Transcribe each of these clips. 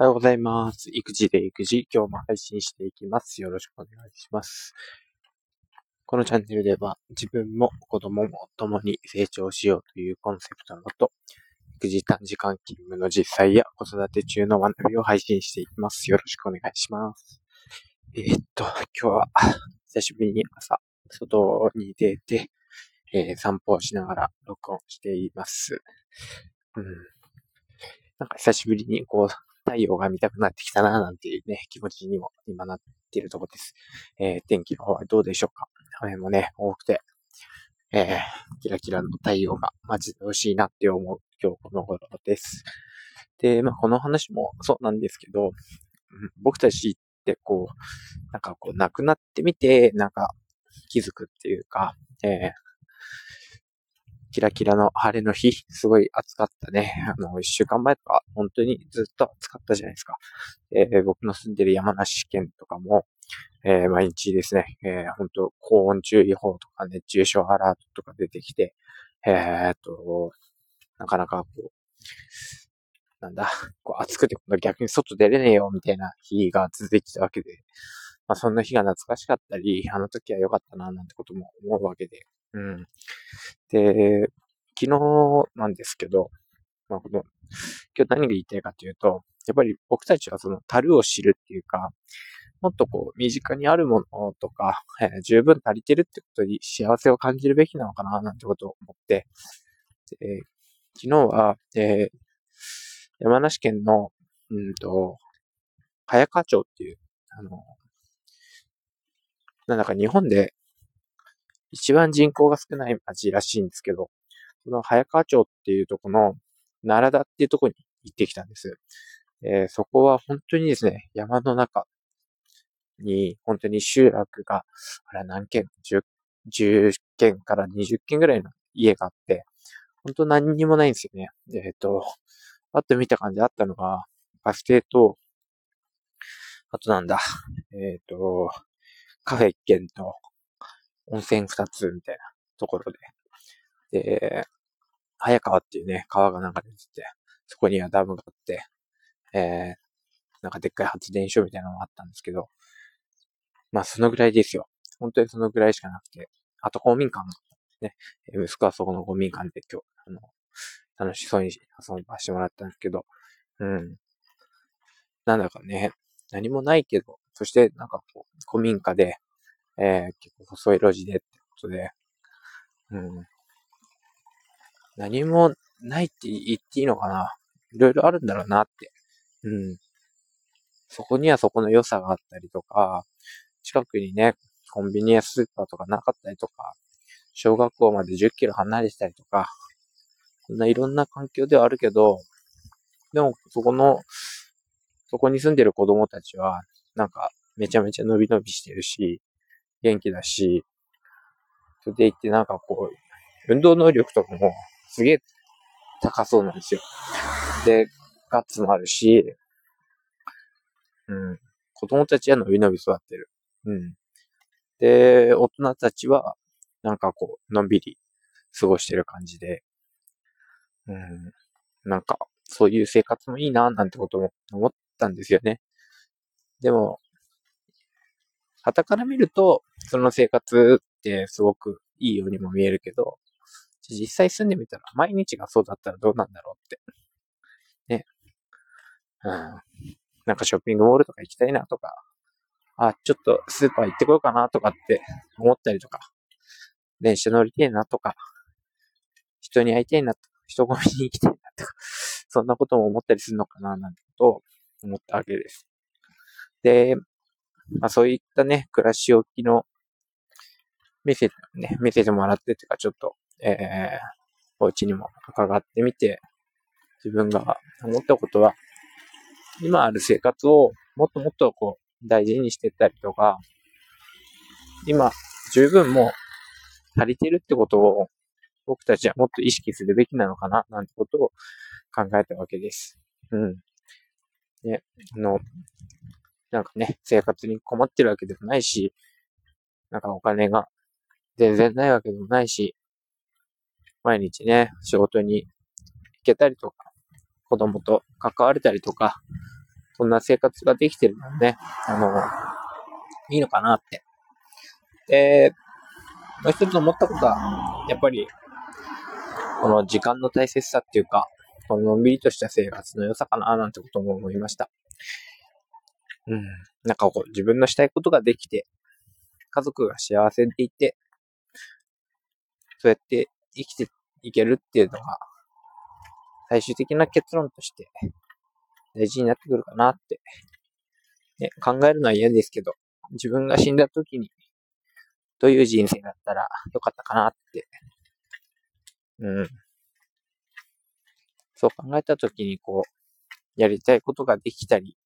おはようございます。育児で育児、今日も配信していきます。よろしくお願いします。このチャンネルでは自分も子供も共に成長しようというコンセプトのもと、育児短時間勤務の実際や子育て中の学びを配信していきます。よろしくお願いします。えーっと、今日は久しぶりに朝、外に出て、えー散歩をしながら録音しています。うん。なんか久しぶりにこう、太陽が見たくなってきたな、なんていうね、気持ちにも今なっているところです。えー天気の方はどうでしょうか？雨もね、多くて、えーキラキラの太陽がマジで欲しいなって思う今日この頃です。で、まあこの話もそうなんですけど、僕たちってこう、なんかこう亡くなってみて、なんか気づくっていうか、えーキラキラの晴れの日、すごい暑かったね。あの、一週間前とか、本当にずっと暑かったじゃないですか。えー僕の住んでる山梨県とかも、えー毎日ですね、えー本当高温注意報とか熱中症アラートとか出てきて、えーっと、なかなかこう、なんだ、こう暑くて逆に外出れねえよみたいな日が続いてたわけで、まあそんな日が懐かしかったり、あの時は良かったななんてことも思うわけで、うん。で、昨日なんですけど、まあこの、今日何が言いたいかというと、やっぱり僕たちはその樽を知るっていうか、もっとこう、身近にあるものとか、えー十分足りてるってことに幸せを感じるべきなのかな、なんてことを思って、で昨日は、えー山梨県の、うんと、早川町っていう、あの、なんだか日本で一番人口が少ない町らしいんですけど、その早川町っていうとこの奈良田っていうとこに行ってきたんです。えーそこは本当にですね、山の中に本当に集落が、あれ何軒 10, 10軒から20軒ぐらいの家があって、本当何にもないんですよね。えっ、と、あと見た感じあったのが、バス停と、あとなんだ、えっ、と、カフェ1軒と、温泉2つみたいなところで。で、早川っていうね、川が流れてて、そこにはダムがあって、えー、なんかでっかい発電所みたいなのがあったんですけど、まあそのぐらいですよ。本当にそのぐらいしかなくて、あと公民館ね、息子はそこの公民館で今日、あの、楽しそうに遊ばしてもらったんですけど、うん。なんだかね、何もないけど、そしてなんかこう、古民家で、えー、結構細い路地でってことで、うん。何もないって言っていいのかないろいろあるんだろうなって。うん。そこにはそこの良さがあったりとか、近くにね、コンビニやスーパーとかなかったりとか、小学校まで10キロ離れてたりとか、そんないろんな環境ではあるけど、でもそこの、そこに住んでる子供たちは、なんかめちゃめちゃ伸び伸びしてるし、元気だし、それでいってなんかこう、運動能力とかもすげえ高そうなんですよ。で、ガッツもあるし、うん。子供たちは伸び伸び育ってる。うん。で、大人たちは、なんかこう、のんびり過ごしてる感じで、うん。なんか、そういう生活もいいな、なんてことも思ったんですよね。でも、傍から見ると、その生活ってすごくいいようにも見えるけど、実際住んでみたら、毎日がそうだったらどうなんだろうって。ね。うん。なんかショッピングモールとか行きたいなとか、あ、ちょっとスーパー行ってこようかなとかって思ったりとか、電車乗りたいなとか、人に会いたいなとか、人混みに行きたいなとか、そんなことも思ったりするのかななんてことを思ったわけです。で、まあそういったね、暮らし置きの見せて、ね、見せてもらってっていうか、ちょっと、えー、お家にも伺ってみて、自分が思ったことは、今ある生活をもっともっとこう、大事にしてったりとか、今、十分もう足りてるってことを、僕たちはもっと意識するべきなのかな、なんてことを考えたわけです。うん。ね、あの、なんかね、生活に困ってるわけでもないし、なんかお金が全然ないわけでもないし、毎日ね、仕事に行けたりとか、子供と関われたりとか、こんな生活ができてるのね、あの、いいのかなって。で、もう一つ思ったことは、やっぱり、この時間の大切さっていうか、こののんびりとした生活の良さかななんてことも思いました。うん。なんかこう、自分のしたいことができて、家族が幸せでいて、そうやって生きていけるっていうのが、最終的な結論として大事になってくるかなって、ね、考えるのは嫌ですけど、自分が死んだ時に、どういう人生だったらよかったかなって、うん。そう考えた時に、こう、やりたいことができたり、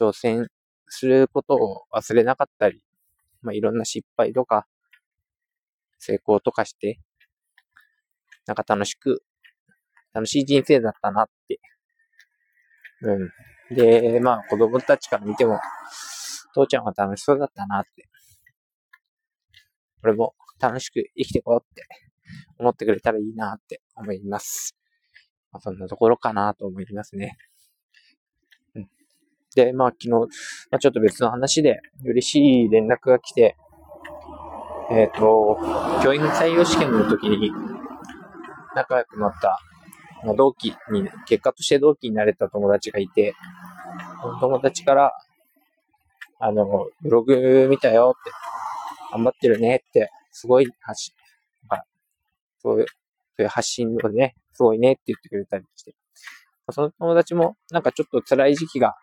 挑戦することを忘れなかったり、まあ、いろんな失敗とか、成功とかして、なんか楽しく、楽しい人生だったなって。うん。で、まあ子供たちから見ても、父ちゃんは楽しそうだったなって。俺も楽しく生きていこうって思ってくれたらいいなって思います。まあ、そんなところかなと思いますね。で、まあ昨日、まあ、ちょっと別の話で嬉しい連絡が来て、えっ、ー、と、教員採用試験の時に仲良くなったまあ同期に、結果として同期になれた友達がいて、その友達から、あの、ブログ見たよって、頑張ってるねって、すごい発信、そういう、そういう発信をね、すごいねって言ってくれたりして。その友達も、なんかちょっと辛い時期が、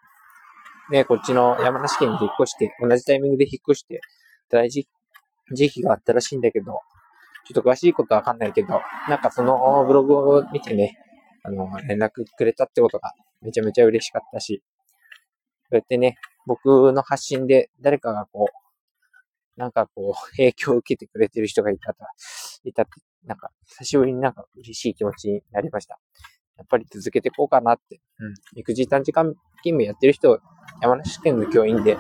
ね、こっちの山梨県に引っ越して、同じタイミングで引っ越して、辛い時期があったらしいんだけど、ちょっと詳しいことはわかんないけど、なんかそのブログを見てね、あの、連絡くれたってことがめちゃめちゃ嬉しかったし、そうやってね、僕の発信で誰かがこう、なんかこう、影響を受けてくれてる人がいたと、いたって、なんか、久しぶりになんか嬉しい気持ちになりました。やっぱり続けていこうかなって。うん。育児短時間勤務やってる人、山梨県の教員で、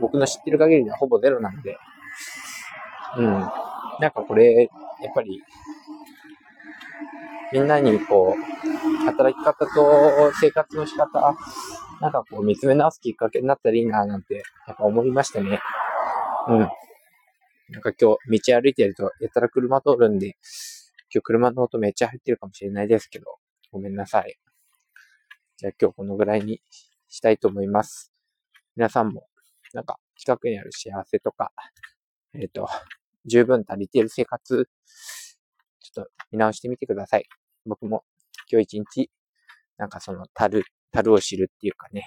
僕の知ってる限りではほぼゼロなんで、うん。なんかこれ、やっぱり、みんなにこう、働き方と生活の仕方、なんかこう見つめ直すきっかけになったらいいななんて、やっぱ思いましたね。うん。なんか今日道歩いてると、やたら車通るんで、今日車の音めっちゃ入ってるかもしれないですけど、ごめんなさい。じゃあ今日このぐらいにしたいと思います。皆さんも、なんか近くにある幸せとか、えっ、ー、と、十分足りている生活、ちょっと見直してみてください。僕も今日一日、なんかその樽、樽を知るっていうかね、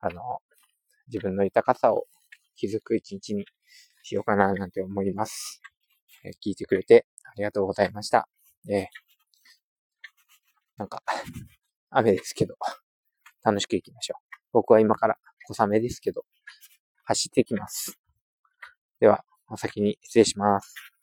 あの、自分の豊かさを気づく一日にしようかななんて思います。え聞いてくれてありがとうございました。えなんか、雨ですけど、楽しく行きましょう。僕は今から小雨ですけど、走ってきます。では、お先に失礼します。